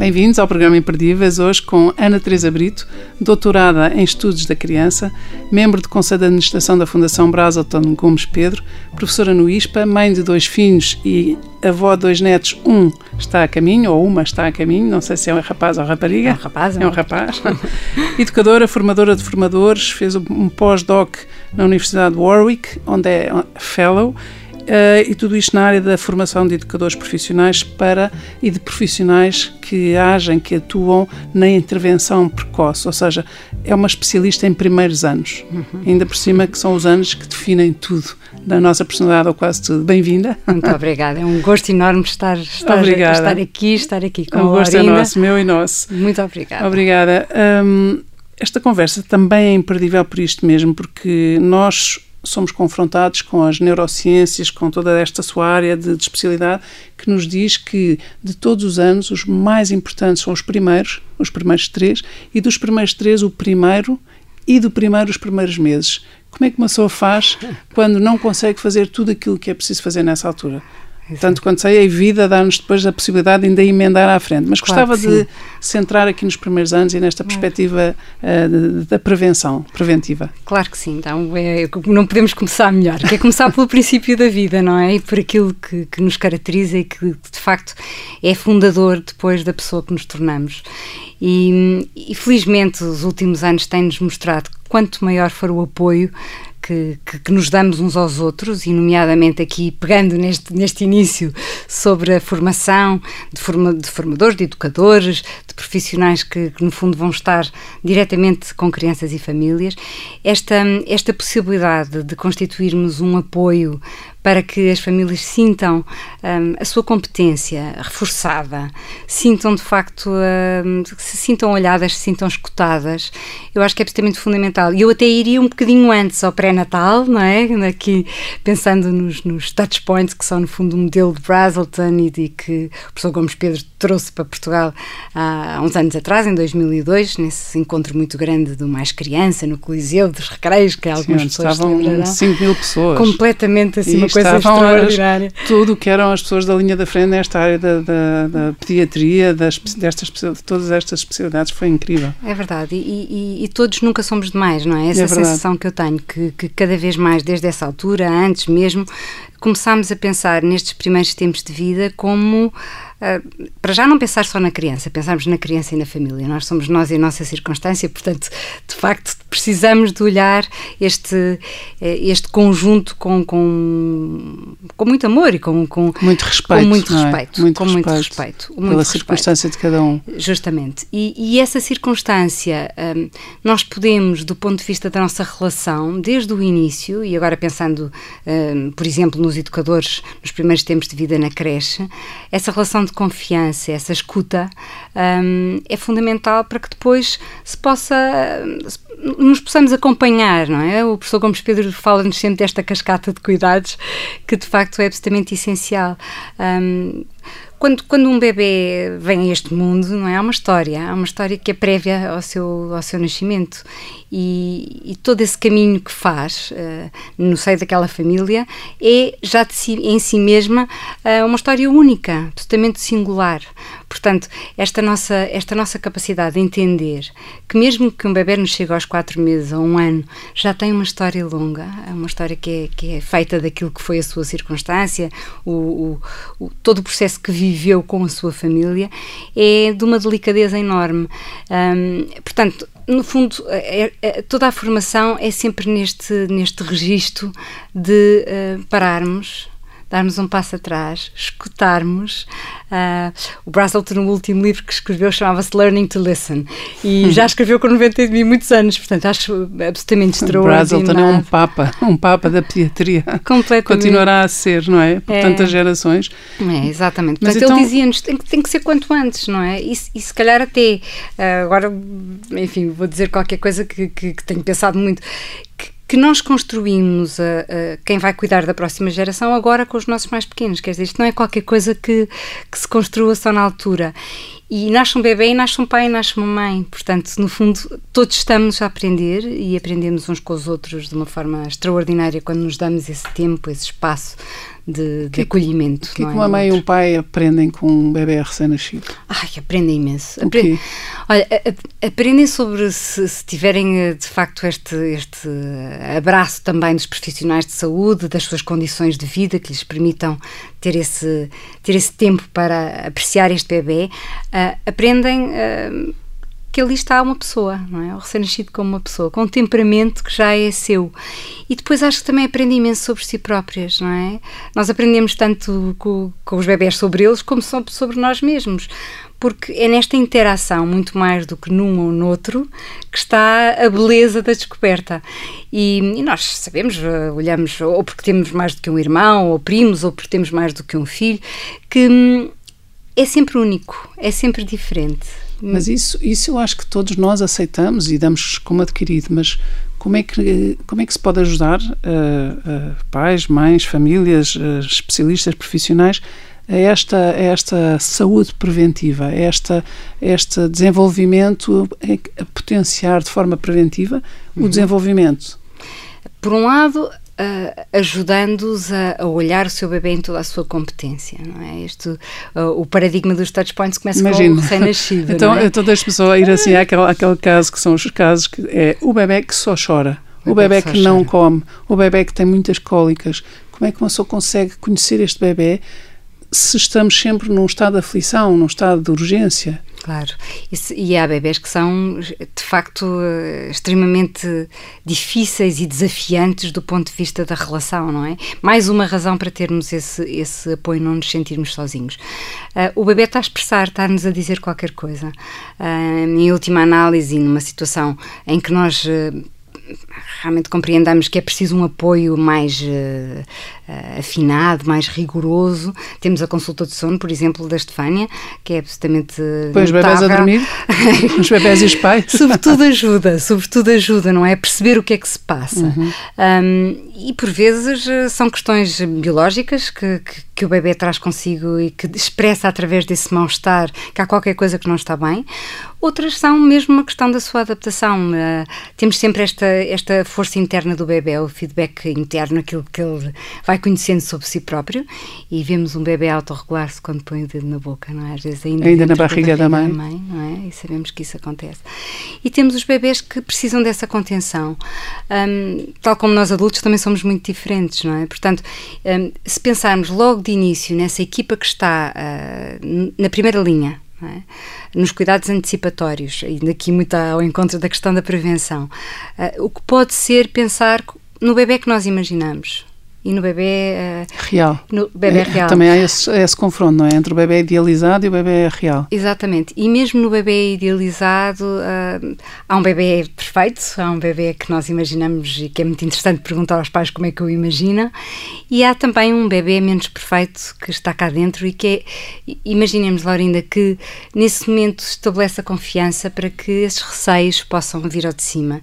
Bem-vindos ao programa Imperdíveis, hoje com Ana Teresa Brito, doutorada em Estudos da Criança, membro do Conselho de Administração da Fundação Brazelton Gomes Pedro, professora no ISPA, mãe de dois filhos e avó de dois netos. Um está a caminho, ou uma está a caminho, não sei se é um rapaz ou rapariga. É um rapaz. É um rapaz. Educadora, formadora de formadores, fez um pós-doc na Universidade de Warwick, onde é fellow, e tudo isto na área da formação de educadores profissionais para e de profissionais que agem, que atuam na intervenção precoce, ou seja, é uma especialista em primeiros anos, uhum. ainda por cima que são os anos que definem tudo da nossa personalidade ou quase tudo. Bem-vinda. Muito obrigada, é um gosto enorme estar, estar, estar aqui, estar aqui com o gosto é nosso, meu e nosso. Muito obrigada. Obrigada. Um, esta conversa também é imperdível por isto mesmo, porque nós somos confrontados com as neurociências, com toda esta sua área de, de, especialidade, que nos diz que de todos os anos os mais importantes são os primeiros, os primeiros três, e dos primeiros três o primeiro e do primeiro os primeiros meses. Como é que uma pessoa faz quando não consegue fazer tudo aquilo que é preciso fazer nessa altura? Tanto quanto sei, a vida dá-nos depois a possibilidade de ainda emendar à frente. Mas claro gostava de centrar aqui nos primeiros anos e nesta perspectiva uh, da prevenção, preventiva. Claro que sim. Então, é, não podemos começar melhor. Que é começar pelo princípio da vida, não é? E por aquilo que, que nos caracteriza e que, de facto, é fundador depois da pessoa que nos tornamos. E, e felizmente os últimos anos têm-nos mostrado que quanto maior for o apoio que, que, que, nos damos uns aos outros, e nomeadamente aqui pegando neste, neste início sobre a formação de, forma, de formadores, de educadores, de profissionais que, que, no fundo vão estar diretamente com crianças e famílias, esta, esta possibilidade de constituirmos um apoio para que as famílias sintam um, a sua competência reforçada, sintam de facto, um, se sintam olhadas, se sintam escutadas, eu acho que é absolutamente fundamental. E eu até iria um bocadinho antes ao pré-natal, não é? Aqui pensando nos, nos touch points, que são no fundo um modelo de Brazelton e de que o professor Gomes Pedro trouxe para Portugal há, uns anos atrás, em 2002, nesse encontro muito grande do Mais Criança, no Coliseu dos Recreios, que algumas Sim, pessoas estavam 5 mil pessoas. Completamente assim, coisa extraordinária. As, tudo o que eram as pessoas da linha da frente nesta área da, da, da pediatria, das, destas, de todas estas especialidades, foi incrível. É verdade, e, e, e, todos nunca somos demais, não é? Essa é sensação que eu tenho, que, que cada vez mais, desde essa altura, antes mesmo, começámos a pensar nestes primeiros tempos de vida como uh, para já não pensar só na criança, pensarmos na criança e na família. Nós somos nós e a nossa circunstância, portanto, de facto, precisamos de olhar este, eh, este conjunto com, com, com muito amor e com, com muito respeito. Com muito é? respeito. Muito com respeito, muito respeito. Muito pela respeito. circunstância de cada um. Justamente. E, e essa circunstância, um, nós podemos, do ponto de vista da nossa relação, desde o início, e agora pensando, um, por exemplo, nos educadores, nos primeiros tempos de vida na creche, essa relação de confiança, essa escuta, um, é fundamental para que depois se possa nos possamos acompanhar, não é? O professor Gomes Pedro fala-nos sempre desta cascata de cuidados que de facto é absolutamente essencial. Um, quando, quando um bebê vem a este mundo, não é? Há uma história, há uma história que é prévia ao seu, ao seu nascimento e, e todo esse caminho que faz uh, no seio daquela família é já si, em si mesma uh, uma história única, totalmente singular. Portanto, esta nossa, esta nossa capacidade de entender que mesmo que um bebê nos chegue aos quatro meses ou um ano, já tem uma história longa, é uma história que é, que é feita daquilo que foi a sua circunstância, o, o, o, todo o processo que viveu com a sua família, é de uma delicadeza enorme. Um, portanto, no fundo, é, é, toda a formação é sempre neste, neste registro de uh, pararmos, darmos um passo atrás, escutarmos. Uh, o Brazelton, no último livro que escreveu, chamava-se Learning to Listen. E já escreveu com 90 e muitos anos, portanto, acho absolutamente extraordinário. Brazelton é um papa, um papa da pediatria. Completamente. Continuará a ser, não é? Por é. tantas gerações. É, exatamente. Mas portanto, então... ele dizia-nos tem, tem que ser quanto antes, não é? E, e se calhar até, uh, agora, enfim, vou dizer qualquer coisa que, que, que tenho pensado muito, que que nós construímos a, a, quem vai cuidar da próxima geração agora com os nossos mais pequenos. Quer dizer, isto não é qualquer coisa que, que se construa só na altura. E nasce um bebê, e nasce um pai, e nasce uma mãe. Portanto, no fundo, todos estamos a aprender e aprendemos uns com os outros de uma forma extraordinária quando nos damos esse tempo, esse espaço de, de que, acolhimento. O que, é que uma mãe e um pai aprendem com um bebê recém-nascido? Ai, aprendem imenso. Aprendem, olha, aprendem sobre se, se, tiverem eh, de facto este, este abraço também dos profissionais de saúde, das suas condições de vida que lhes permitam ter esse, ter esse tempo para apreciar este bebê. Uh, aprendem. Uh, que ali está uma pessoa, não é? O recém-nascido como uma pessoa, com um temperamento que já é seu. E depois acho que também aprende imenso sobre si próprias, não é? Nós aprendemos tanto com, com os bebés sobre eles como sobre nós mesmos. Porque é nesta interação, muito mais do que num ou noutro, que está a beleza da descoberta. E, e nós sabemos, eh, olhamos, ou porque temos mais do que um irmão, ou primos, ou porque temos mais do que um filho, que hum, é sempre único, é sempre diferente. Mas isso, isso eu acho que todos nós aceitamos e damos como adquirido, mas como é que, como é que se pode ajudar uh, uh, pais, mães, famílias, uh, especialistas, profissionais a esta, a esta saúde preventiva, a, esta, a este desenvolvimento, a potenciar de forma preventiva uhum. o desenvolvimento? Por um lado, uh, ajudando-os a, a, olhar o seu bebê em toda a sua competência, não é? Este, uh, o paradigma dos touch points começa Imagino. com o recém-nascido, Então, é? então deixe-me só ir assim àquele, àquele caso que são os casos que é o bebê que só chora, o, o bebê, que, que não come, o bebê que tem muitas cólicas. Como é que uma pessoa consegue conhecer este bebê se estamos sempre num estado de aflição, num estado de urgência. Claro, e, há bebés que são de facto extremamente difíceis e desafiantes do ponto de vista da relação, não é? Mais uma razão para termos esse, esse apoio, não nos sentirmos sozinhos. Uh, o bebê está a expressar, está-nos a dizer qualquer coisa. Uh, em última análise, numa situação em que nós. Uh, realmente compreendamos que é preciso um apoio mais uh, afinado, mais rigoroso. Temos a consulta de sono, por exemplo, da Estefânia, que é absolutamente. Põe os bebés a dormir? os bebés e os pais? sobretudo ajuda, sobretudo ajuda, não é? Perceber o que é que se passa. Uhum. Um, e por vezes eh, são questões biológicas que, que, que, o bebê traz consigo e que expressa através desse mal-estar que há qualquer coisa que não está bem. Outras são mesmo uma questão da sua adaptação. Uh, temos sempre esta, esta força interna do bebê, o feedback interno, aquilo que ele vai conhecendo sobre si próprio e vemos um bebê autorregular-se quando põe o dedo na boca, não é? Às vezes ainda, ainda na barriga, da, mãe. da, mãe. não é? E sabemos que isso acontece. E temos os bebés que precisam dessa contenção. Um, tal como nós adultos também somos muito diferentes, não é? Portanto, um, se pensarmos logo de início nessa equipa que está uh, na primeira linha, é? nos cuidados antecipatórios, e daqui muito ao encontro da questão da prevenção, uh, o que pode ser pensar no bebê que nós imaginamos e no bebê uh, real. No bebê é, real. Também há esse, esse, confronto, não é? Entre o bebê idealizado e o bebê real. Exatamente. E mesmo no bebê idealizado, uh, há um bebê perfeito, há um bebê que nós imaginamos e que é muito interessante perguntar aos pais como é que o imaginam, e há também um bebê menos perfeito que está cá dentro e que é, imaginemos, Laurinda, que nesse momento estabelece a confiança para que esses receios possam vir ao de cima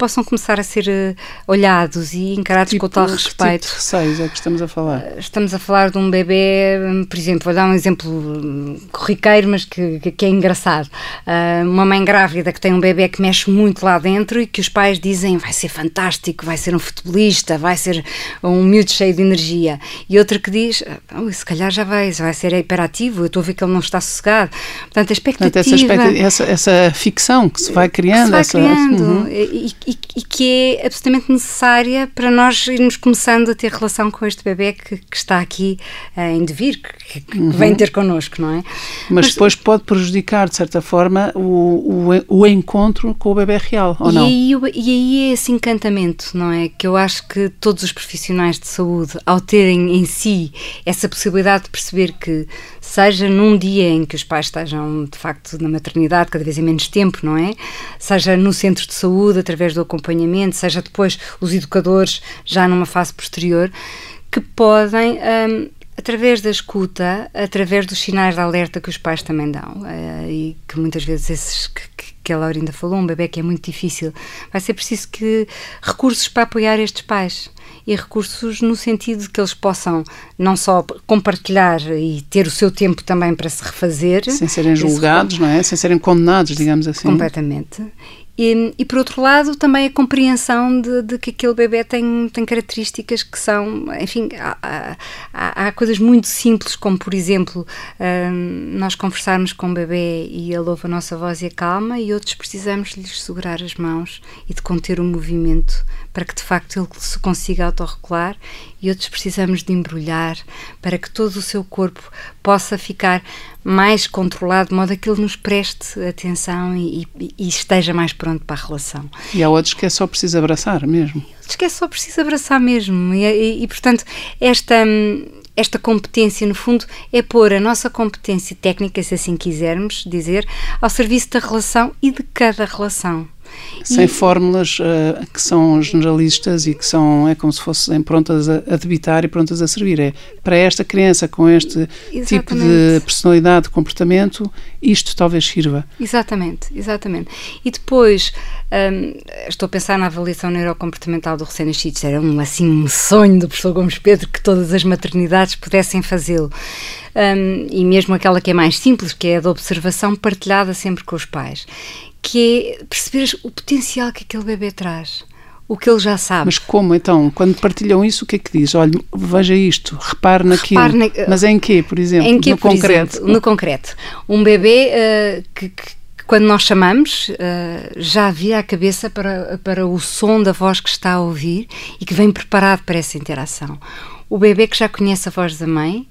possam começar a ser uh, olhados e encarados tipo, com tal respeito. Que tipo de receios é que estamos a falar? Uh, estamos a falar de um bebê, hum, por exemplo, vou dar um exemplo hum, corriqueiro, mas que, que, é engraçado. Uh, uma mãe grávida que tem um bebê que mexe muito lá dentro e que os pais dizem vai ser fantástico, vai ser um futebolista, vai ser um miúdo cheio de energia. E outra que diz, oh, se calhar já vai, vai ser hiperativo, eu estou a ver que ele não está sossegado. Portanto, a expectativa... Portanto, essa, essa, essa, ficção que se vai criando. Se vai essa, criando. Uhum. E, e, e, que é absolutamente necessária para nós irmos começando a ter relação com este bebê que, que está aqui uh, em devir, que, que uhum. vem ter connosco, não é? Mas, Mas, depois pode prejudicar, de certa forma, o, o, o encontro com o bebê real, ou e não? Aí, e aí é esse encantamento, não é? Que eu acho que todos os profissionais de saúde, ao terem em si essa possibilidade de perceber que seja num dia em que os pais estejam de facto na maternidade, cada vez em menos tempo, não é? Seja no centro de saúde, através do acompanhamento, seja depois os educadores já numa fase posterior, que podem um, através da escuta, através dos sinais de alerta que os pais também dão, uh, e que muitas vezes esses que, que a Laurinda falou, um bebê que é muito difícil, vai ser preciso que recursos para apoiar estes pais e recursos no sentido de que eles possam não só compartilhar e ter o seu tempo também para se refazer. Sem serem julgados, não é? Sem serem condenados, digamos assim. Completamente. E, e, por outro lado, também a compreensão de, de, que aquele bebê tem, tem características que são, enfim, há, há, há coisas muito simples, como por exemplo, hum, nós conversarmos com o bebê e ele ouve a nossa voz e acalma, e outros precisamos lhes segurar as mãos e de conter o movimento para que de facto ele se consiga autorregular e outros precisamos de embrulhar para que todo o seu corpo possa ficar mais controlado, de modo a que ele nos preste atenção e, e, e esteja mais pronto para a relação. E há outros que é só preciso abraçar mesmo. Outros que é só preciso abraçar mesmo. E, e portanto, esta esta competência, no fundo, é pôr a nossa competência técnica, se assim quisermos dizer, ao serviço da relação e de cada relação. Sem e... fórmulas uh, que são generalistas e que são, é como se fossem prontas a, a debitar e prontas a servir. É para esta criança com este exatamente. tipo de personalidade, de comportamento, isto talvez sirva. Exatamente, exatamente. E depois, um, estou a pensar na avaliação neurocomportamental do recém-nascido. Era um, assim, um sonho do professor Gomes Pedro que todas as maternidades pudessem fazê-lo. Um, e mesmo aquela que é mais simples, que é a da observação partilhada sempre com os pais que é perceber o potencial que aquele bebê traz. O que ele já sabe. Mas como então? Quando partilham isso, o que é que diz? Olha, veja isto, repare naquilo. Repare na... Mas em quê, por exemplo? Em quê, no concreto? Exemplo, no concreto. Um bebê uh, que, que quando nós chamamos, uh, já vira a cabeça para, para o som da voz que está a ouvir e que vem preparado para essa interação. O bebê que já conhece a voz da mãe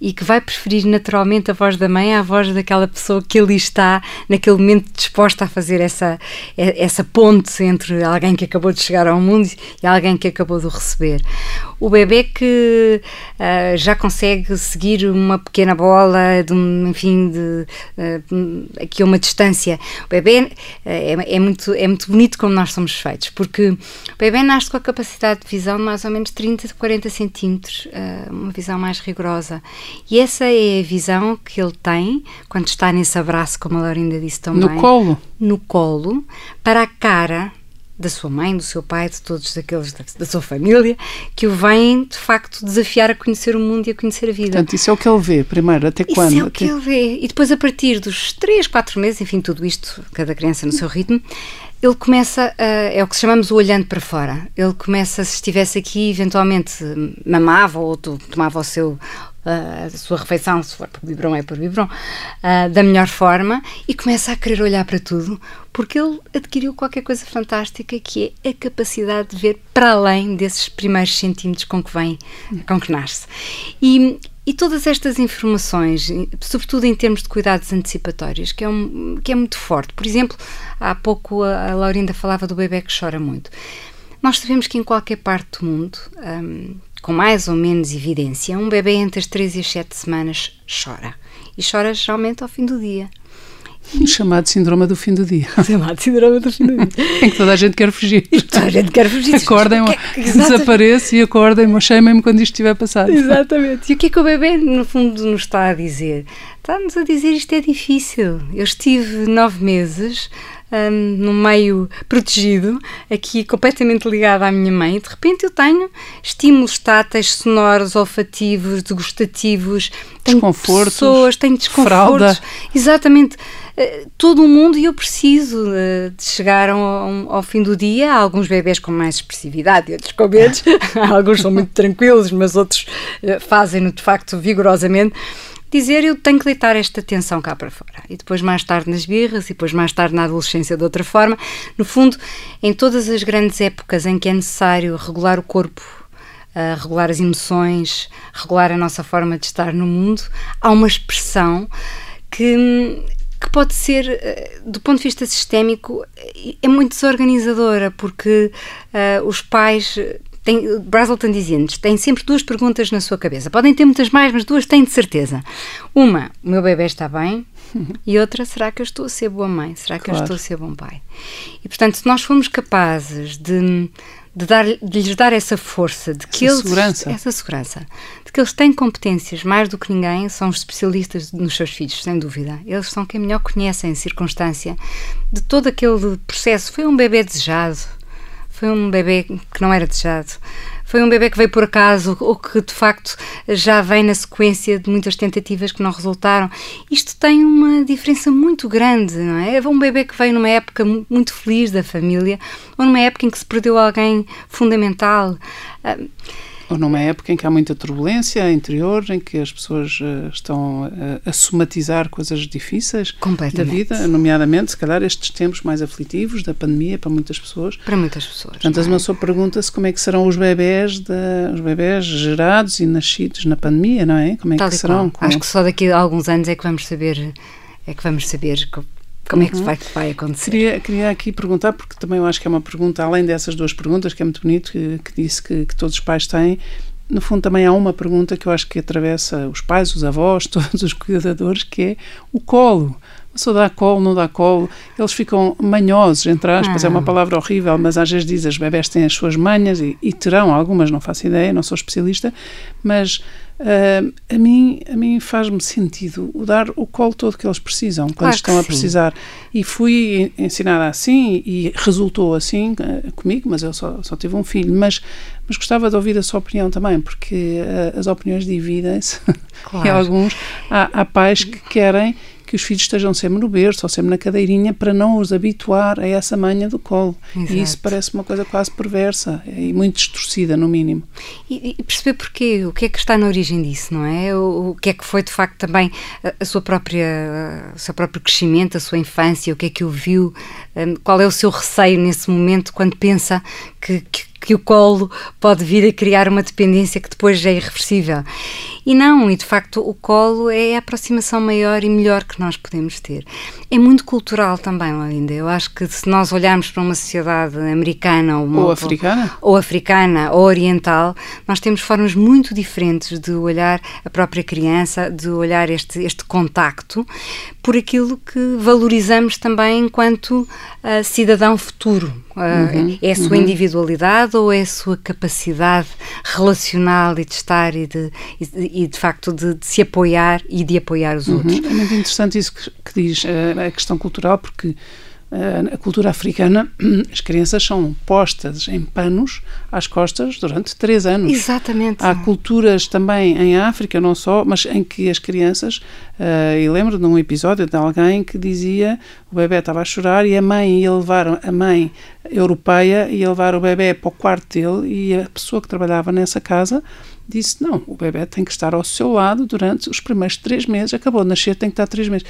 e que vai preferir naturalmente a voz da mãe à voz daquela pessoa que ali está naquele momento disposta a fazer essa, essa ponte entre alguém que acabou de chegar ao mundo e alguém que acabou de o receber. O bebê que uh, já consegue seguir uma pequena bola, de um, enfim, de uh, aqui a uma distância. O bebê uh, é, é, muito, é muito bonito como nós somos feitos, porque o bebê nasce com a capacidade de visão de mais ou menos 30, 40 centímetros, uma visão mais rigorosa. E essa é a visão que ele tem quando está nesse abraço, como a Laurinda disse também. No colo? No colo, para a cara da sua mãe, do seu pai, de todos aqueles da, da, sua família, que o vêm de facto desafiar a conhecer o mundo e a conhecer a vida. Portanto, isso é o que ele vê, primeiro, até quando? Isso é o que ele vê. E depois, a partir dos 3, 4 meses, enfim, tudo isto, cada criança no seu ritmo, ele começa, a, é o que chamamos o olhando para fora. Ele começa, se estivesse aqui, eventualmente mamava ou tomava o seu a sua refeição, se for por biberon é por biberon, uh, da melhor forma e começa a querer olhar para tudo porque ele adquiriu qualquer coisa fantástica que é a capacidade de ver para além desses primeiros centímetros com que vem, com que nasce. E, e todas estas informações, sobretudo em termos de cuidados antecipatórios, que é, um, que é muito forte. Por exemplo, há pouco a, a Laurinda falava do bebê que chora muito. Nós sabemos que em qualquer parte do mundo, um, com mais ou menos evidência, um bebê entre as 3 e as 7 semanas chora. E chora geralmente ao fim do dia. O chamado síndrome do fim do dia. Chamado síndrome do fim do dia. em que toda a gente quer fugir. Toda a gente quer fugir. Acordem-me, que, que, desapareço e acordem-me, chamem-me quando isto estiver passado. Exatamente. E o que é que o bebê, no fundo, nos está a dizer? Está-nos a dizer isto é difícil. Eu estive nove meses um, no meio protegido, aqui completamente ligada à minha mãe, de repente eu tenho estímulos táteis, sonoros, olfativos, degustativos, tenho pessoas, tenho desconfortos. Fralda. Exatamente. Uh, todo o mundo e eu preciso uh, de chegar ao, ao, fim do dia. Há alguns bebés com mais expressividade e outros com medo. alguns são muito tranquilos, mas outros uh, fazem-no de facto vigorosamente dizer eu tenho que deitar esta tensão cá para fora. E depois mais tarde nas birras, e depois mais tarde na adolescência de outra forma. No fundo, em todas as grandes épocas em que é necessário regular o corpo, uh, regular as emoções, regular a nossa forma de estar no mundo, há uma expressão que que pode ser, eh, do ponto de vista sistémico, é muito desorganizadora, porque uh, os pais tem, Brazelton dizia-nos, tem sempre duas perguntas na sua cabeça. Podem ter muitas mais, mas duas têm de certeza. Uma, o meu bebê está bem? E outra, será que eu estou a ser boa mãe? Será que claro. eu estou a ser bom pai? E, portanto, se nós formos capazes de, de, dar, de lhes dar essa força, de que essa eles, segurança. essa segurança, de que eles têm competências mais do que ninguém, são os especialistas nos seus filhos, sem dúvida. Eles são quem melhor conhecem a circunstância de todo aquele processo. Foi um bebê desejado, foi um bebê que não era desejado foi um bebê que veio por acaso ou que de facto já vem na sequência de muitas tentativas que não resultaram. Isto tem uma diferença muito grande, não é? Um bebê que veio numa época muito feliz da família ou numa época em que se perdeu alguém fundamental. Ah, ou numa época em que há muita turbulência interior, em que as pessoas uh, estão uh, a somatizar coisas difíceis da vida, nomeadamente, se calhar, estes tempos mais aflitivos da pandemia para muitas pessoas. Para muitas pessoas. Portanto, é? uma pessoa pergunta-se como é que serão os bebés, de, os bebés gerados e nascidos na pandemia, não é? Como é Tal que serão? Acho que só daqui a alguns anos é que vamos saber é que vamos saber como é que uhum. vai, vai acontecer? Queria, queria aqui perguntar, porque também eu acho que é uma pergunta, além dessas duas perguntas, que é muito bonito, que, que disse que, que todos os pais têm, no fundo também há uma pergunta que eu acho que atravessa os pais, os avós, todos os cuidadores, que é o colo. Pessoa dá colo, não dá colo, eles ficam manhosos, entre aspas, ah. é uma ah. palavra horrível, mas às vezes diz as bebés têm as suas manhas e, e terão algumas, não faço ideia, não sou especialista, mas Uh, a mim, a mim faz-me sentido o dar o colo todo que eles precisam quando claro estão a precisar. E fui ensinada assim e resultou assim uh, comigo, mas eu só, só tive um filho. Mas, mas gostava de ouvir a sua opinião também, porque uh, as opiniões dividem-se claro. e alguns. Há, há pais que querem que os filhos estejam sempre no berço ou sempre na cadeirinha para não os habituar a essa manha do colo. Exato. E isso parece uma coisa quase perversa e muito distorcida, no mínimo. E, e, perceber porquê, o que é que está na origem disso, não é? O, o que é que foi de facto também a, a, sua própria, o seu próprio crescimento, a sua infância, o que é que ouviu, um, qual é o seu receio nesse momento quando pensa que, que que o colo pode vir a criar uma dependência que depois é irreversível. E não, e de facto o colo é a aproximação maior e melhor que nós podemos ter. É muito cultural também, Linda. Eu acho que se nós olharmos para uma sociedade americana ou, uma, ou africana ou africana ou oriental, nós temos formas muito diferentes de olhar a própria criança, de olhar este, este contacto por aquilo que valorizamos também enquanto uh, cidadão futuro. Uh, uhum, é a sua uhum. individualidade ou é a sua capacidade relacional e de estar e de, e, de facto de, de, se apoiar e de apoiar os uhum. outros? É muito interessante isso que, que diz uh, a questão cultural, porque a cultura africana, as crianças são postas em panos às costas durante três anos. Exatamente. Há culturas também em África, não só, mas em que as crianças, uh, e lembro de um episódio de alguém que dizia o bebê estava a chorar e a mãe ia levar, a mãe europeia ia levar o bebê para o quarto dele e a pessoa que trabalhava nessa casa disse, não, o bebê tem que estar ao seu lado durante os primeiros três meses, acabou de nascer, tem que estar três meses.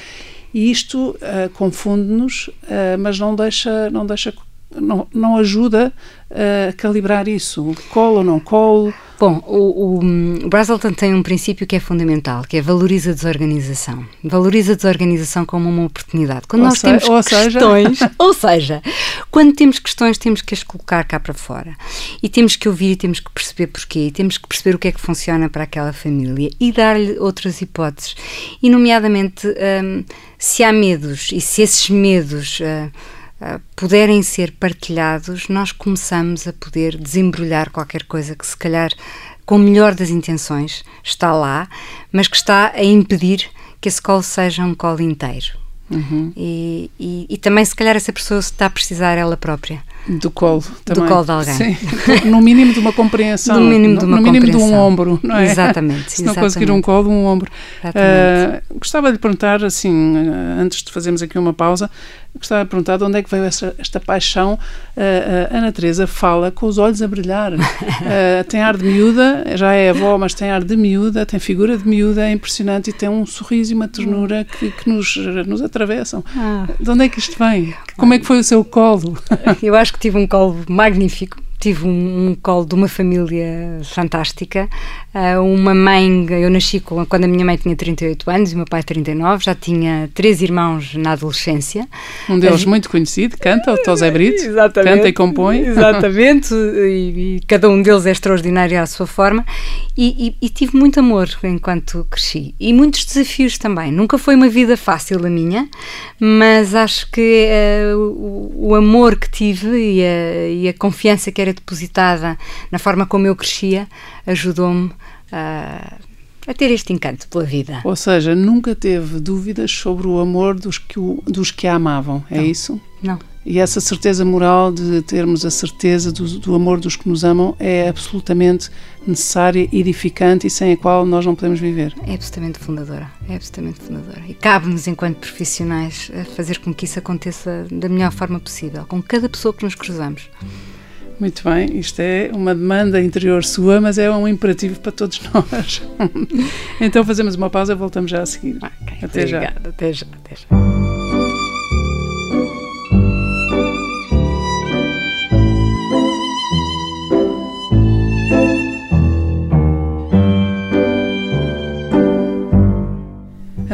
E isto uh, confunde-nos, uh, mas não deixa, não deixa, não, não ajuda a calibrar isso. Colo ou não colo? Bom, o, o, Brazelton tem um princípio que é fundamental, que é valoriza a desorganização. Valoriza a desorganização como uma oportunidade. Quando ou nós temos ou questões, seja... ou seja, quando temos questões, temos que as colocar cá para fora. E temos que ouvir e temos que perceber porquê. E temos que perceber o que é que funciona para aquela família e dar-lhe outras hipóteses. E, nomeadamente, um, se há medos e se esses medos uh, uh, puderem ser partilhados, nós começamos a poder desembrulhar qualquer coisa que, se calhar, com o melhor das intenções, está lá, mas que está a impedir que esse colo seja um colo inteiro. Uhum. E, e, e, também, se calhar, essa pessoa está a precisar ela própria. Do colo também. Do colo de alguém. Sim. No mínimo de uma compreensão. No mínimo de uma no mínimo de um ombro, não é? Exatamente. se não conseguir um colo, um ombro. Uh, gostava de perguntar, assim, uh, antes de fazermos aqui uma pausa, gostava de perguntar de onde é que veio esta, esta paixão. Uh, a Ana Teresa fala com os olhos a brilhar. tem ar de miúda, já é avó, mas tem ar de miúda, tem figura de miúda, é impressionante e tem um sorriso e uma ternura que, que nos, nos atravessam. Ah. De onde é que isto vem? Como é que foi o seu colo? Eu acho que tive um colo magnífico tive um, um, colo de uma família fantástica. Uh, uma mãe, eu nasci com, quando a minha mãe tinha 38 anos e o meu pai 39, já tinha três irmãos na adolescência. Um deles muito conhecido, canta, o Tosé Brito, canta e compõe. Exatamente, e, e, cada um deles é extraordinário à sua forma. E, e, e, tive muito amor enquanto cresci e muitos desafios também. Nunca foi uma vida fácil a minha, mas acho que uh, o, o, amor que tive e a, e a confiança que era depositada na forma como eu crescia, ajudou-me a, a ter este encanto pela vida. Ou seja, nunca teve dúvidas sobre o amor dos que, o, dos que a amavam, é Não. isso? Não. E essa certeza moral de termos a certeza do, do, amor dos que nos amam é absolutamente necessária, edificante e sem a qual nós não podemos viver. É absolutamente fundadora, é absolutamente fundadora. E cabe-nos, enquanto profissionais, fazer com que isso aconteça da melhor forma possível, com cada pessoa que nos cruzamos. Muito bem, isto é uma demanda interior sua, mas é um imperativo para todos nós. então fazemos uma pausa e voltamos já a seguir. Okay, até, já. até já. Até já.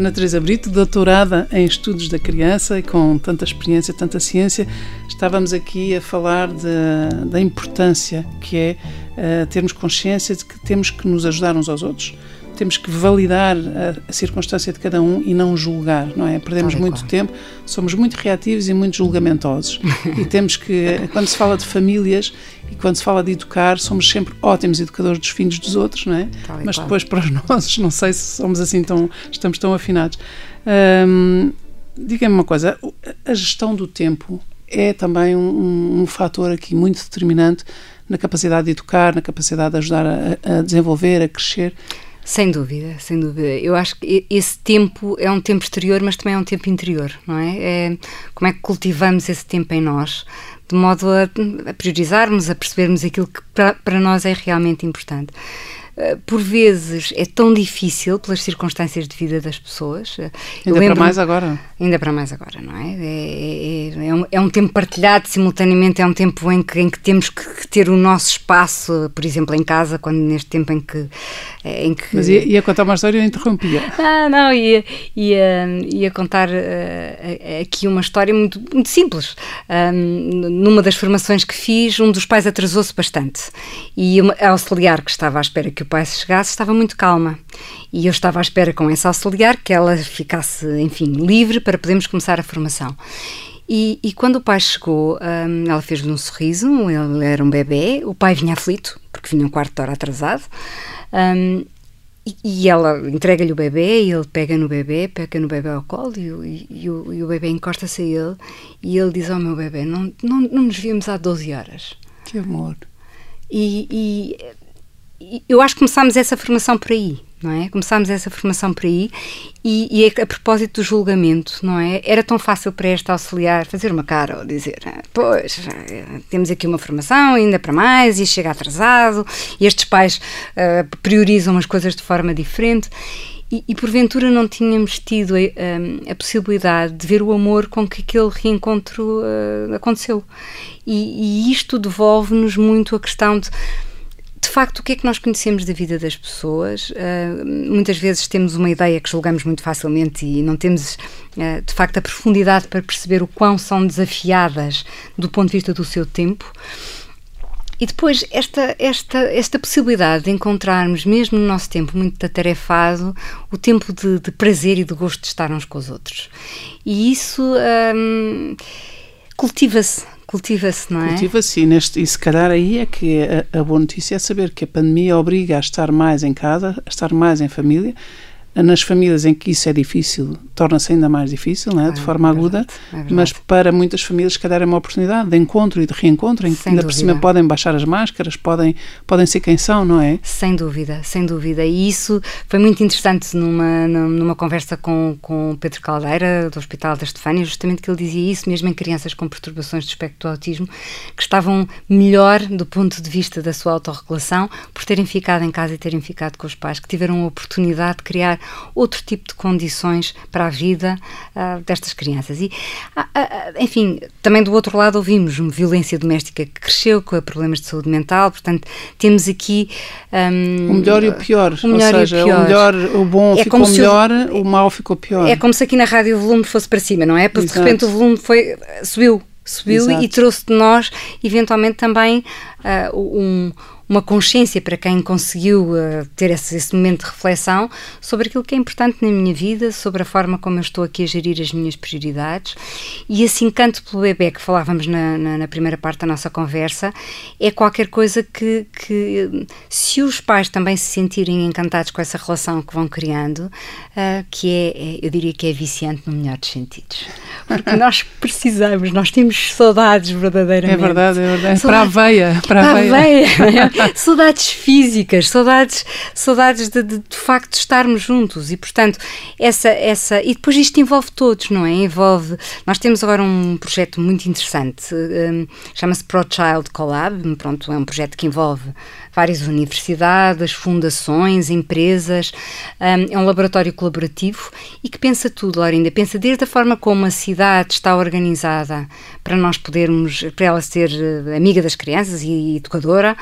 Ana Teresa Brito, doutorada em estudos da criança e com tanta experiência, tanta ciência, estávamos aqui a falar de, da importância que é uh, termos consciência de que temos que nos ajudar uns aos outros, temos que validar a, circunstância de cada um e não julgar, não é? Perdemos muito claro. tempo, somos muito reativos e muito julgamentosos e temos que, quando se fala de famílias e quando se fala de educar, somos sempre ótimos educadores dos filhos dos outros, não é? Tal Mas claro. depois para os nossos, não sei se somos assim tão, estamos tão afinados. Hum, Diga-me uma coisa, a gestão do tempo é também um, um, um fator aqui muito determinante na capacidade de educar, na capacidade de ajudar a, a desenvolver, a crescer. Sem dúvida, sem dúvida. Eu acho que esse tempo é um tempo exterior, mas também é um tempo interior, não é? é como é que cultivamos esse tempo em nós, de modo a, priorizarmos, a percebermos aquilo que para nós é realmente importante por vezes é tão difícil pelas circunstâncias de vida das pessoas. Ainda para mais agora. Ainda para mais agora, não é? É, é, é, um, é, um, tempo partilhado, simultaneamente é um tempo em que, em que temos que ter o nosso espaço, por exemplo, em casa, quando neste tempo em que. Em que... Mas ia, ia contar uma história e eu interrompia. Ah, não, ia, ia, ia contar uh, aqui uma história muito, muito simples. Um, numa das formações que fiz, um dos pais atrasou-se bastante e a auxiliar que estava à espera que o pai chegasse estava muito calma e eu estava à espera com essa auxiliar que ela ficasse, enfim, livre para podermos começar a formação. E, e quando o pai chegou, um, ela fez-lhe um sorriso, ele era um bebê, o pai vinha aflito, porque vinha um quarto de hora atrasado, um, e, ela entrega-lhe o bebê, e ele pega no bebê, pega no bebê ao colo, e, e, e o, e o bebê encosta-se a ele, e ele diz ao meu bebê, não, não, não nos víamos há 12 horas. Que amor! E, eu acho que começámos essa formação por aí, não é? Começámos essa formação por aí e, e a, a, propósito do julgamento, não é? Era tão fácil para esta auxiliar fazer uma cara ou dizer, pois, temos aqui uma formação, ainda para mais, e chega atrasado, e estes pais uh, priorizam as coisas de forma diferente. E, e porventura não tínhamos tido a, a, possibilidade de ver o amor com que aquele reencontro uh, aconteceu. E, e isto devolve-nos muito a questão de de facto, o que é que nós conhecemos da vida das pessoas? Uh, muitas vezes temos uma ideia que julgamos muito facilmente e não temos, uh, de facto, a profundidade para perceber o quão são desafiadas do ponto de vista do seu tempo. E depois, esta, esta, esta possibilidade de encontrarmos, mesmo no nosso tempo muito atarefado, o tempo de, de prazer e de gosto de estar uns com os outros. E isso um, cultiva-se cultiva-se, não é? Cultiva-se, e, neste, e se calhar aí é que a, a boa notícia é saber que a pandemia obriga a estar mais em casa, a estar mais em família. Nas famílias em que isso é difícil, torna-se ainda mais difícil, não é? de é, forma é aguda, verdade, mas para muitas famílias, se calhar, é uma oportunidade de encontro e de reencontro, em que sem ainda dúvida. por cima podem baixar as máscaras, podem, podem ser quem são, não é? Sem dúvida, sem dúvida. E isso foi muito interessante numa, numa conversa com, com o Pedro Caldeira, do Hospital da Estefânia, justamente que ele dizia isso, mesmo em crianças com perturbações do espectro do autismo, que estavam melhor do ponto de vista da sua autorregulação por terem ficado em casa e terem ficado com os pais, que tiveram a oportunidade de criar outro tipo de condições para a vida uh, destas crianças. E, uh, uh, enfim, também do outro lado ouvimos uma violência doméstica que cresceu com problemas de saúde mental, portanto, temos aqui um, o melhor e o pior, o melhor ou seja, e o, pior. o melhor, o bom É ficou se o- melhor, o mau ficou pior. É como se aqui na rádio o volume fosse para cima, não é? Porque de Exato. repente o volume foi, subiu, subiu Exato. e trouxe de nós, eventualmente, também ah, um, uma consciência para quem conseguiu uh, ter esse, esse, momento de reflexão sobre aquilo que é importante na minha vida, sobre a forma como eu estou aqui a gerir as minhas prioridades. E esse encanto pelo bebê que falávamos na, na, na primeira parte da nossa conversa é qualquer coisa que, que, se os pais também se sentirem encantados com essa relação que vão criando, uh, que é, é, eu diria que é viciante no melhor dos sentidos. Porque nós precisamos, nós temos saudades verdadeiramente. É verdade, é verdade. Saudades, para a veia. Para, para a veia. veia. saudades físicas, saudades, saudades de, de, de facto estarmos juntos e, portanto, essa, essa. E depois isto envolve todos, não é? Envolve. Nós temos agora um projeto muito interessante, um, chama-se Pro Child Collab. Pronto, é um projeto que envolve várias universidades, fundações, empresas. Um, é um laboratório colaborativo e que pensa tudo, Laurinda. Pensa desde a forma como a cidade está organizada para nós podermos, para ela ser eh, amiga das crianças e educadora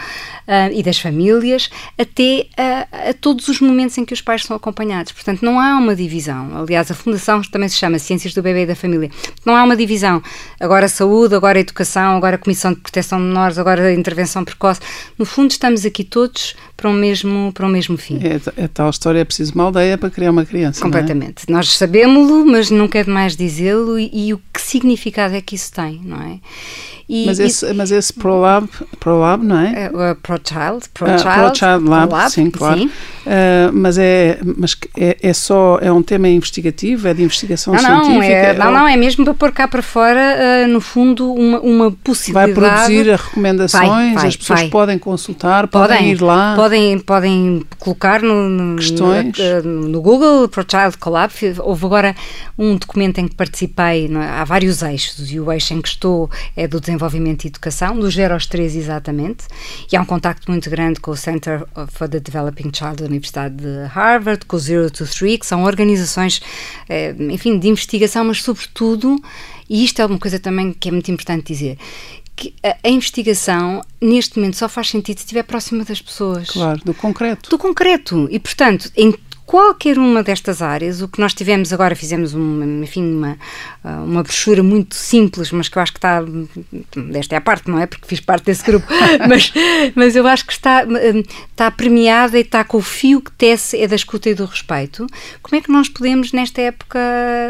uh, e das famílias, até a, a, todos os momentos em que os pais são acompanhados. Portanto, não há uma divisão. Aliás, a Fundação também se chama Ciências do Bebê e da Família. Não há uma divisão. Agora saúde, agora educação, agora Comissão de Proteção de Menores, agora intervenção precoce. No fundo, estamos aqui todos para um mesmo, para um mesmo fim. É, é tal história, é preciso uma aldeia para criar uma criança. É? Completamente. É? Nós sabemos-lo, mas nunca é demais dizê-lo e, e, o que significado é que isso tem, não é? E, mas, esse, e, mas esse ProLab, ProLab, não é? é ProChild, ProChild, uh, Pro Child Lab, sim, claro. Sim. Uh, mas é, mas é, é só, é um tema investigativo, é de investigação não, científica? Não, é, não, não, é mesmo para pôr cá para fora, uh, no fundo, uma, uma possibilidade. Vai produzir recomendações, vai, vai, as pessoas vai. podem consultar, podem, podem, ir lá. Podem, podem colocar no, no, Questões. no, no Google, ProChild Collab. Houve agora um documento em que participei, é? há vários eixos, e o eixo em que estou é do desenvolvimento e educação, dos 0 aos 3 exatamente, e há um contacto muito grande com o Center for the Developing Child da Universidade de Harvard, com o Zero to Three, que são organizações, eh, enfim, de investigação, mas sobretudo, e isto é uma coisa também que é muito importante dizer, que a, a, investigação, neste momento, só faz sentido se estiver próxima das pessoas. Claro, do concreto. Do concreto. E, portanto, em qualquer uma destas áreas, o que nós tivemos agora, fizemos um, enfim, uma, ah, uma brochura muito simples, mas que eu acho que está, desta é a parte, não é? Porque fiz parte desse grupo, mas, mas eu acho que está, está premiada e está com o fio que tece é da escuta e do respeito. Como é que nós podemos, nesta época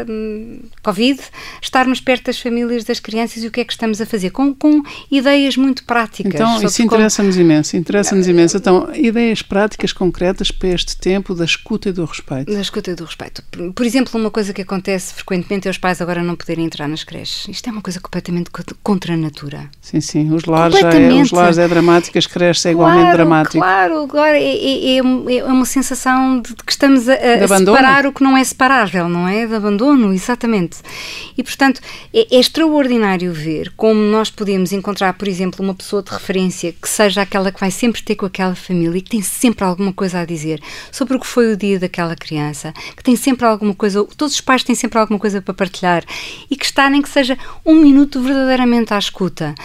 hum, Covid, estarmos perto das famílias, das crianças e o que é que estamos a fazer? Com, com ideias muito práticas. Então, isso interessa-nos como... imenso, interessa-nos imenso. Então, ideias práticas, concretas para este tempo da escuta escuta e do respeito. Da escuta e do respeito. Por exemplo, uma coisa que acontece frequentemente é os pais agora não poderem entrar nas creches. Isto é uma coisa completamente contra a natura. Sim, sim. Os lares, é, os lares é dramático, as creches é igualmente claro, dramático. Claro, agora é, é, é, é uma sensação de que estamos a, a separar o que não é separável, não é? De abandono, exatamente. E, portanto, é, é extraordinário ver como nós podemos encontrar, por exemplo, uma pessoa de referência que seja aquela que vai sempre ter com aquela família e que tem sempre alguma coisa a dizer sobre o que foi o dia daquela criança, que tem sempre alguma coisa, todos os pais têm sempre alguma coisa para partilhar e que está, nem que seja um minuto verdadeiramente à escuta.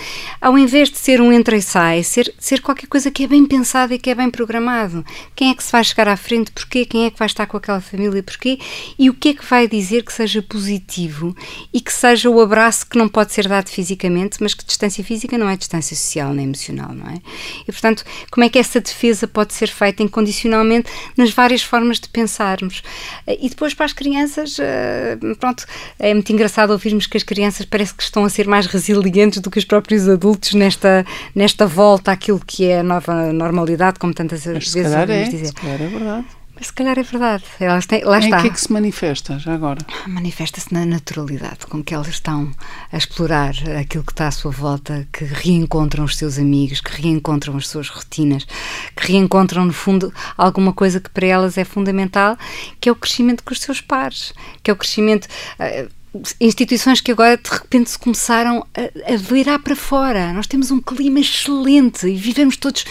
Ao invés de ser um entra e sai, ser, ser qualquer coisa que é bem pensado e que é bem programado. Quem é que se vai chegar à frente, porquê, quem é que vai estar com aquela família, porquê, e o que é que vai dizer que seja positivo e que seja o abraço que não pode ser dado fisicamente, mas que distância física não é distância social nem emocional, não é? E portanto, como é que essa defesa pode ser feita incondicionalmente nas várias formas de pensarmos. E depois para as crianças, eh, pronto, é muito engraçado ouvirmos que as crianças parece que estão a ser mais resilientes do que os próprios adultos nesta, nesta volta àquilo que é a nova normalidade, como tantas Mas vezes ouvimos é, dizer. Se calhar é verdade. Mas se calhar é verdade. Elas têm, lá em está. que é que se manifesta, já agora? Manifesta-se na naturalidade com que elas estão a explorar aquilo que está à sua volta, que reencontram os seus amigos, que reencontram as suas rotinas, que reencontram, no fundo, alguma coisa que para elas é fundamental, que é o crescimento com os seus pares, que é o crescimento. Uh, instituições que agora de repente se começaram a, a virar para fora. Nós temos um clima excelente e vivemos todos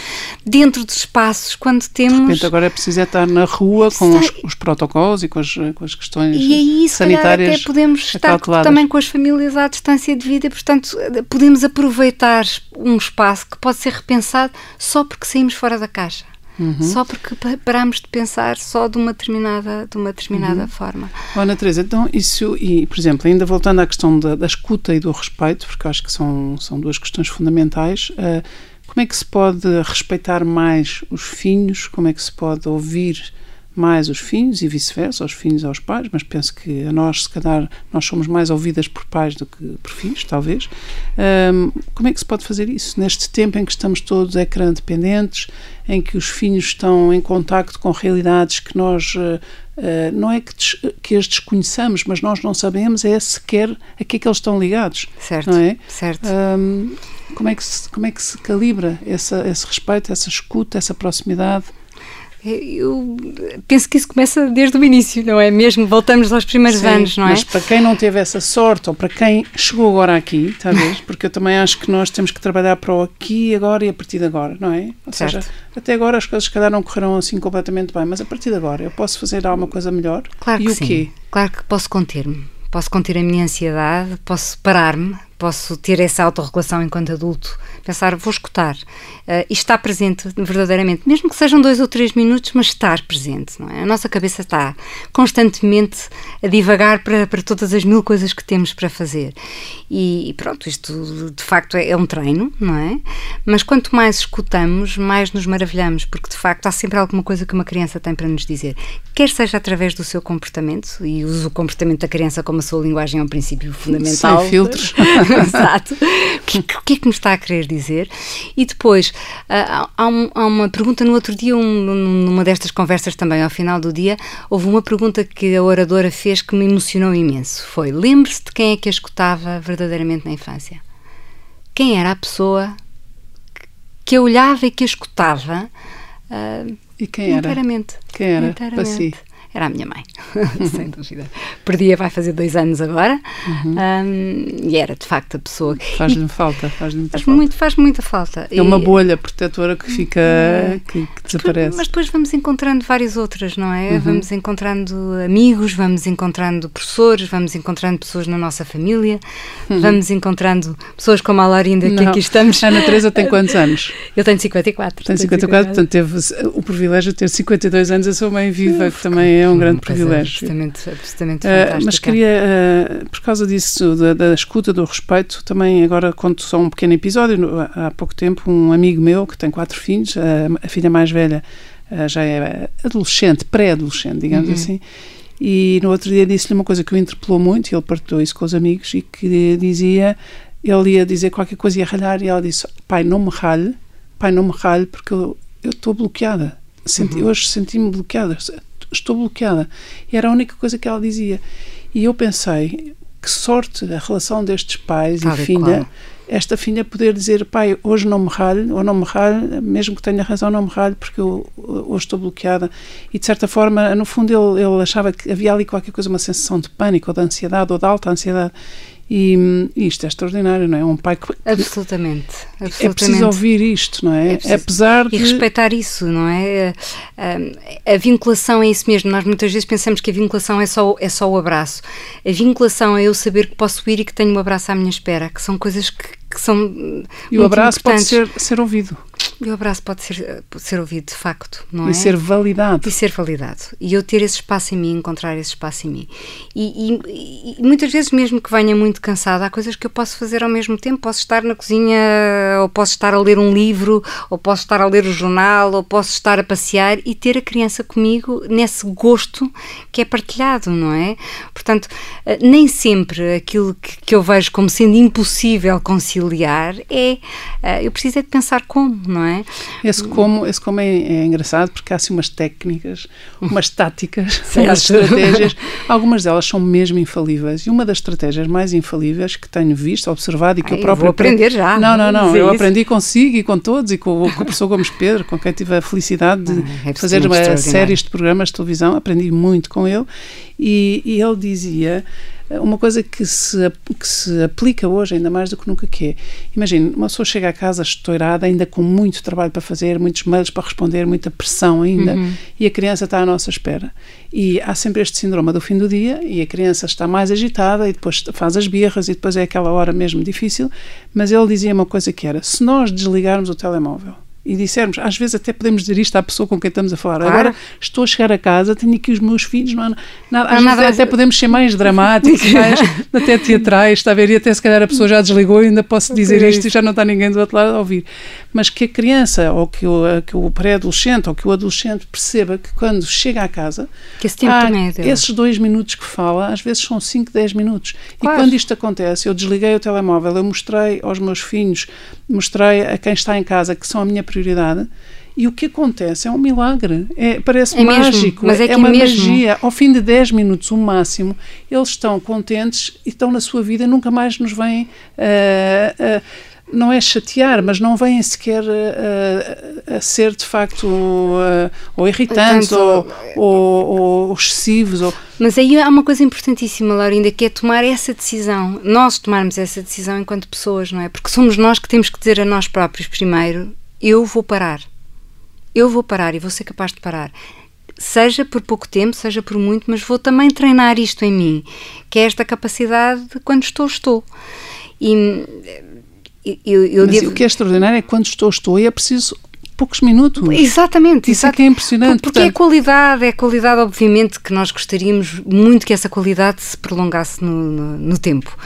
dentro dos espaços quando temos. De repente agora é preciso é estar na rua com os, os, protocolos e com as, com as questões e aí, sanitárias. até podemos estar também com as famílias à distância de vida, portanto, podemos aproveitar um espaço que pode ser repensado só porque saímos fora da caixa. Uhum. Só porque paramos de pensar só de uma determinada, de uma determinada uhum. forma. Ana Teresa, então isso, e por exemplo, ainda voltando à questão da, da escuta e do respeito, porque acho que são, são duas questões fundamentais, uh, como é que se pode respeitar mais os filhos, como é que se pode ouvir mais os filhos e vice-versa, os filhos aos pais, mas penso que a nós, se calhar, nós somos mais ouvidas por pais do que por filhos, talvez. Um, como é que se pode fazer isso? Neste tempo em que estamos todos ecrã dependentes, em que os filhos estão em contacto com realidades que nós uh, não é que, que as desconheçamos, mas nós não sabemos é sequer a que é que eles estão ligados. Certo, não é? certo. Um, como, é que se, como é que se calibra essa, esse respeito, essa escuta, essa proximidade? Eu penso que isso começa desde o início, não é? Mesmo voltamos aos primeiros Sim, anos, não é? Mas para quem não teve essa sorte ou para quem chegou agora aqui, talvez, porque eu também acho que nós temos que trabalhar para o aqui agora e a partir de agora, não é? Ou certo. seja, até agora as coisas, se calhar, não correram assim completamente bem, mas a partir de agora eu posso fazer alguma coisa melhor? Claro e que o sim. quê? Claro que posso conter-me. Posso conter a minha ansiedade, posso parar-me, posso ter essa autorregulação enquanto adulto, pensar, vou escutar. Uh, e estar presente verdadeiramente, mesmo que sejam dois ou três minutos, mas estar presente, não é? A nossa cabeça está constantemente a divagar para, para todas as mil coisas que temos para fazer. E, e pronto, isto de facto é, é, um treino, não é? Mas quanto mais escutamos, mais nos maravilhamos, porque de facto há sempre alguma coisa que uma criança tem para nos dizer. Quer seja através do seu comportamento, e uso o comportamento da criança como a sua linguagem é um princípio fundamental. Sem filtros. Exato. O que, que, é que me está a querer dizer? E depois, há, há, há uma pergunta no outro dia, um, numa destas conversas também, ao final do dia, houve uma pergunta que a oradora fez que me emocionou imenso. Foi, lembre-se de quem é que a escutava verdadeiramente na infância. Quem era a pessoa que a olhava e que a escutava uh, e quem era? inteiramente. Quem era inteiramente. Era a minha mãe, sem dúvida. Perdia vai fazer dois anos agora uhum. um, e era de facto a pessoa que. Faz-lhe falta, faz-lhe muita faz falta. Muito, faz muita falta. É uma bolha protetora que fica. que, que desaparece. Mas depois vamos encontrando várias outras, não é? Uhum. Vamos encontrando amigos, vamos encontrando professores, vamos encontrando pessoas na nossa família, uhum. vamos encontrando pessoas como a Laurinda que não. aqui estamos. A Ana Teresa tem quantos anos? Eu tenho 54. Tenho 54, 54, portanto teve o privilégio de ter 52 anos, a sua mãe viva, que também é um grande pois privilégio. É, absolutamente, absolutamente uh, mas queria, uh, por causa disso, da, da, escuta, do respeito, também agora conto só um pequeno episódio. Há pouco tempo, um amigo meu que tem quatro filhos, a filha mais velha uh, já é adolescente, pré-adolescente, digamos uhum. assim, e no outro dia disse-lhe uma coisa que o interpelou muito, e ele partilhou isso com os amigos, e que dizia, ele ia dizer qualquer coisa, ia ralhar, e ela disse, pai, não me ralhe, pai, não me ralhe, porque eu estou bloqueada. Senti, uhum. Hoje senti-me bloqueada estou bloqueada. Era a única coisa que ela dizia. E eu pensei, que sorte a relação destes pais e filha, esta filha poder dizer, pai, hoje não me ralho, ou não me ralho, mesmo que tenha razão, não me ralho, porque eu hoje estou bloqueada. E de certa forma, no fundo, ele, ele achava que havia ali qualquer coisa, uma sensação de pânico, ou de ansiedade, ou de alta ansiedade. E, e, isto é extraordinário, não é? Um pai que. Absolutamente. absolutamente. É preciso ouvir isto, não é? é Apesar de. E respeitar isso, não é? A, a, a, vinculação é isso mesmo. Nós muitas vezes pensamos que a vinculação é só, é só o abraço. A vinculação é eu saber que posso ir e que tenho um abraço à minha espera, que são coisas que, que são. E o abraço pode ser, ser ouvido. E o abraço pode ser, pode ser ouvido de facto, não e é? E ser validado. E ser validado. E eu ter esse espaço em mim, encontrar esse espaço em mim. E, e, e, muitas vezes, mesmo que venha muito cansada, há coisas que eu posso fazer ao mesmo tempo. Posso estar na cozinha, ou posso estar a ler um livro, ou posso estar a ler o jornal, ou posso estar a passear e ter a criança comigo nesse gosto que é partilhado, não é? Portanto, eh, nem sempre aquilo que, que eu vejo como sendo impossível conciliar é. Eh, eu preciso é de pensar como, não é? Esse como, esse como é, é engraçado porque há assim umas técnicas, umas táticas, umas estratégias. Algumas delas são mesmo infalíveis. E uma das estratégias mais infalíveis que tenho visto, observado e que Ai, eu próprio. Vou aprender já. Não, não, não. Eu isso. aprendi consigo e com todos e com, com o professor Gomes Pedro, com quem tive a felicidade de ah, é fazer uma séries de programas de televisão. Aprendi muito com ele. E, e ele dizia uma coisa que se, que se aplica hoje ainda mais do que nunca que é, imagine, uma pessoa chega a casa estourada, ainda com muito trabalho para fazer, muitos mails para responder, muita pressão ainda, uhum. e a criança está à nossa espera. E há sempre este síndrome do fim do dia, e a criança está mais agitada, e depois faz as birras, e depois é aquela hora mesmo difícil, mas ele dizia uma coisa que era, se nós desligarmos o telemóvel, e dissermos, às vezes até podemos dizer isto à pessoa com quem estamos a falar. Claro. Agora estou a chegar a casa, tenho aqui os meus filhos, não há nada. Não às vezes nada- até podemos ser mais dramáticos, mais até teatrais, está a ver? E até se calhar a pessoa já desligou e ainda posso dizer É isto e já não está ninguém do outro lado a ouvir. Mas que a criança ou que o, que o pré-adolescente ou que o adolescente perceba que quando chega à casa, Que esse tempo também é esses dois minutos que fala, às vezes são 5, 10 minutos. Claro. E quando isto acontece, eu desliguei o telemóvel, eu mostrei aos meus filhos, mostrei a quem está em casa que são a minha prioridade. E o que acontece é um milagre. É, parece É mesmo, mágico. mas é é uma mesmo. magia. Ao fim de 10 minutos, o máximo, eles estão contentes e estão na sua vida, nunca mais nos vêm. ah, ah, não é chatear, mas não vêm sequer ah, a ser de facto ah, ou irritantes Portanto, ou, ou, ou excessivos. Ou, Mas aí há uma coisa importantíssima, Laurinda, que é tomar essa decisão. Nós tomarmos essa decisão enquanto pessoas, não é? Porque somos nós que temos que dizer a nós próprios primeiro: eu vou parar. Eu vou parar e vou ser capaz de parar. Seja por pouco tempo, seja por muito, mas vou também treinar isto em mim, que é esta capacidade de quando estou, estou. E eu, eu mas devo- o que é extraordinário é quando estou, estou e é preciso poucos minutos. Exatamente, Isso é exato. que é impressionante, Porque é portanto- qualidade, é qualidade, obviamente, que nós gostaríamos muito que essa qualidade se prolongasse no, no- no tempo.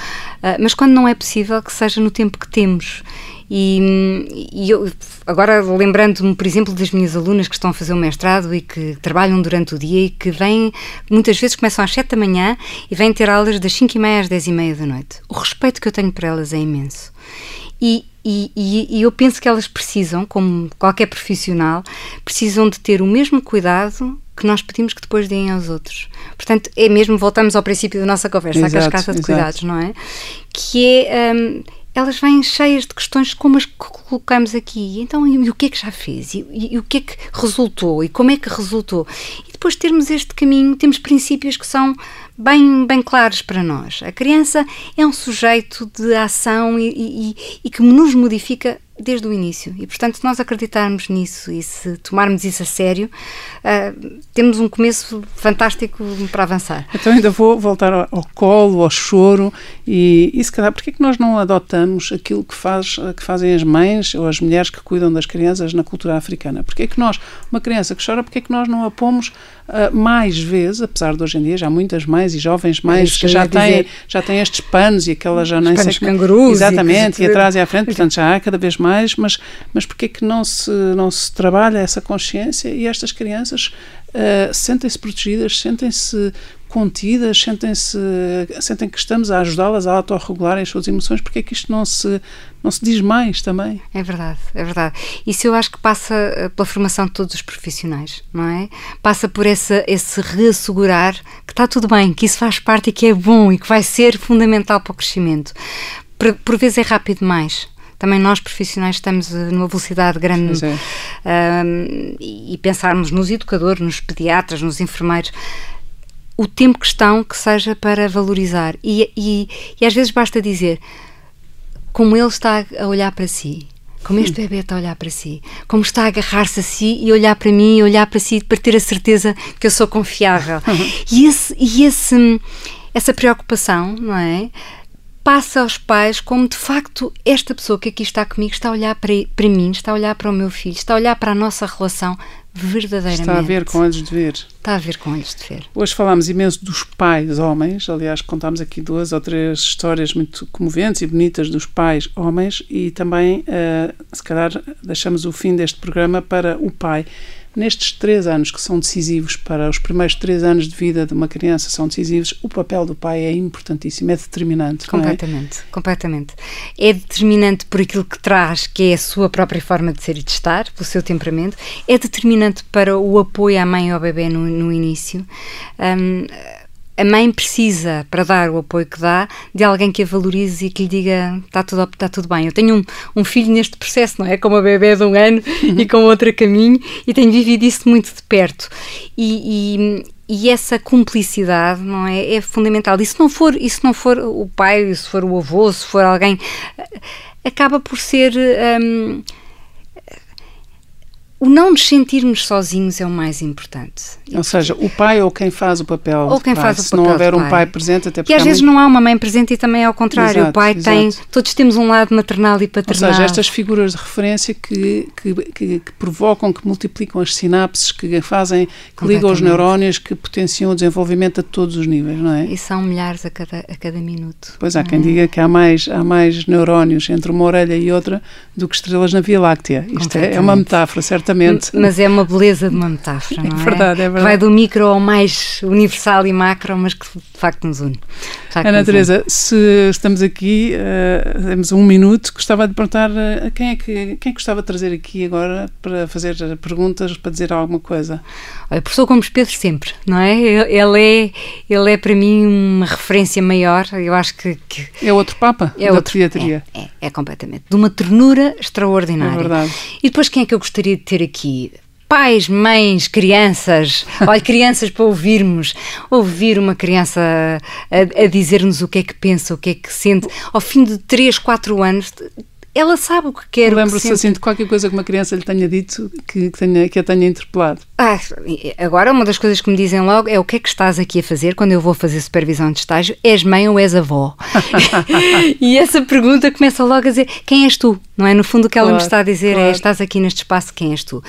Ah, mas quando não é possível, que seja no tempo que temos. E, e eu, agora lembrando-me, por exemplo, das minhas alunas que estão a fazer o mestrado e que trabalham durante o dia e que vêm, muitas vezes começam às 7 da manhã e vêm ter aulas das 5 e meia às 10 e meia da noite. O respeito que eu tenho por elas é imenso. E, e- e- eu penso que elas precisam, como qualquer profissional, precisam de ter o mesmo cuidado que nós pedimos que depois deem aos outros. Portanto, é mesmo, voltamos ao princípio da nossa conversa, à cascata de exato. cuidados, não é? Que é. hum, elas vêm cheias de questões como as que colocamos aqui. Então, e o que é que já fez? E, e- e o que é que resultou? E como é que resultou? E depois termos este caminho, temos princípios que são bem, bem claros para nós. A criança é um sujeito de ação e, e- e- e que nos modifica desde o início. E, portanto, se nós acreditarmos nisso e se tomarmos isso a sério, ah, temos um começo fantástico para avançar. Então ainda vou voltar ao, colo, ao choro e, e se calhar, porque é que nós não adotamos aquilo que, faz, que fazem as mães ou as mulheres que cuidam das crianças na cultura africana? Porque é que nós, uma criança que chora, porque é que nós não a pomos ah, mais vezes, apesar de hoje em dia já há muitas mães e jovens mães que já têm, já têm estes panos e aquela já nem panos sei como- cangurus e Exatamente, coisa e atrás e à frente, portanto já há cada vez mais, mas, mas porque é que não se, não se trabalha essa consciência e estas crianças ah, sentem-se protegidas, sentem-se contidas, sentem-se sentem que estamos a ajudá-las a autorregularem as suas emoções, porque é que isto não se, não se diz mais também? É verdade, é verdade. Isso eu acho que passa eh, pela formação de todos os profissionais, não é? Passa por esse, esse reassegurar que está tudo bem, que isso faz parte e que é bom e que vai ser fundamental para o crescimento. Por, por vezes é rápido demais. Também nós profissionais estamos eh, numa velocidade grande é. Ahm, e pensarmos nos educadores, nos pediatras, nos enfermeiros, o tempo que estão que seja para valorizar. E, e, e às vezes basta dizer como ele está a olhar para si. Como este bebê está a olhar para si, como está a agarrar-se a si e olhar para mim e olhar para si para ter a certeza que eu sou confiável. E, esse, e esse, essa preocupação, não é? Passa aos pais como de facto esta pessoa que aqui está comigo está a olhar para, para mim, está a olhar para o meu filho, está a olhar para a nossa relação verdadeiramente. Está a ver com olhos de ver. Está a ver com olhos de ver. Hoje falámos imenso dos pais homens, aliás, contámos aqui duas ou três histórias muito comoventes e bonitas dos pais homens e também, eh, se calhar, deixamos o fim deste programa para o pai. Nestes três anos que são decisivos para os primeiros três anos de vida de uma criança são decisivos, o papel do pai é importantíssimo, é determinante. é? Completamente, completamente. É determinante por aquilo que traz, que é a sua própria forma de ser e de estar, pelo seu temperamento. É determinante para o apoio à mãe e ao bebê no, no início. Hum, a mãe precisa, para dar o apoio que dá, de alguém que a valorize e que lhe diga está tudo, está tudo bem. Eu tenho um, um filho neste processo, não é? Com uma bebê de um ano e com outra caminho e tenho vivido isso muito de perto. E, e, e essa cumplicidade, não é? É fundamental. E se não for, e se não for o pai, se for o avô, se for alguém, acaba por ser. hum, o não nos sentirmos sozinhos é o mais importante. Ou seja, o pai ou quem faz o papel. Ou quem pai. faz o Se papel. não houver um pai. presente, até porque E às vezes muito- não há uma mãe presente e também é ao contrário. Exato, o pai tem. exato. Todos temos um lado maternal e Ou paternal. seja, estas figuras de referência que, que, que- que provocam, que multiplicam as sinapses, que fazem, que ligam os neurónios, que potenciam o desenvolvimento a todos os níveis, não é? E são milhares a cada, a cada minuto. Pois há quem diga que há mais, há mais neurónios entre uma orelha e outra do que estrelas na Via Láctea. Isto é, é uma metáfora, Mas é uma beleza de uma metáfora, não é? verdade, é verdade. Vai do micro ao mais universal e macro, mas que de facto nos une. Facto Ana. Teresa, se estamos aqui, eh, temos um minuto, gostava de perguntar eh, a quem é que quem gostava de trazer aqui agora para fazer perguntas, para dizer alguma coisa. Olha, professor Gomes Pedro sempre, não é? Ele é, ele é para mim uma referência maior. Eu acho que, que É outro Papa é da outro. pediatria. É, é, é completamente. De uma ternura extraordinária. É verdade. E depois quem é que eu gostaria de ter aqui? Pais, mães, crianças, olha, crianças para ouvirmos, ouvir uma criança a, a dizer-nos o que é que pensa, o que é que sente, ao fim de 3, 4 anos, ela sabe o que quer, Lembro-se assim de qualquer coisa que uma criança lhe tenha dito que, que, tenha, que a tenha interpelado. Ah, agora uma das coisas que me dizem logo é o que é que estás aqui a fazer quando eu vou fazer supervisão de estágio? És mãe ou és avó? e essa pergunta começa logo a dizer quem és tu? Não é? No fundo o que ela me Claro, está a dizer é claro. estás aqui neste espaço, quem és tu?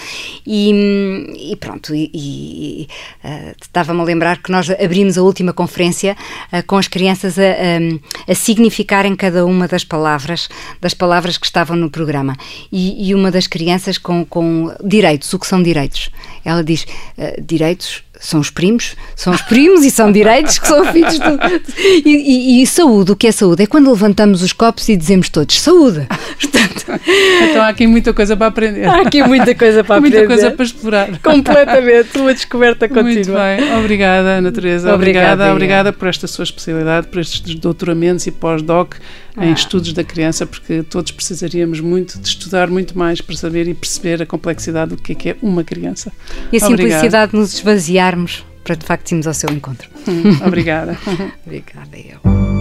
E, e pronto, e, e, ah, estava-me a lembrar que nós abrimos a última conferência ah, com as crianças a, a, a significarem cada uma das palavras, das palavras que estavam no programa. E, e uma das crianças com, com direitos, o que são direitos? Ela diz, ah, direitos são os primos, são os primos e são direitos que são filhos do... E, e- e saúde, o que é saúde? É quando levantamos os copos e dizemos todos saúde. Portanto, Então há aqui muita coisa para aprender. há aqui muita coisa para muita aprender. coisa para explorar. Completamente, uma descoberta Muito contínua. bem, obrigada Ana Teresa, Obrigada, obrigada, por esta sua especialidade, por estes doutoramentos e pós-doc em Ah. estudos da criança, porque todos precisaríamos muito de estudar muito mais para saber e perceber a complexidade do que é, que é uma criança. E a simplicidade de nos para de facto irmos ao seu encontro. Obrigada. Obrigada, eu.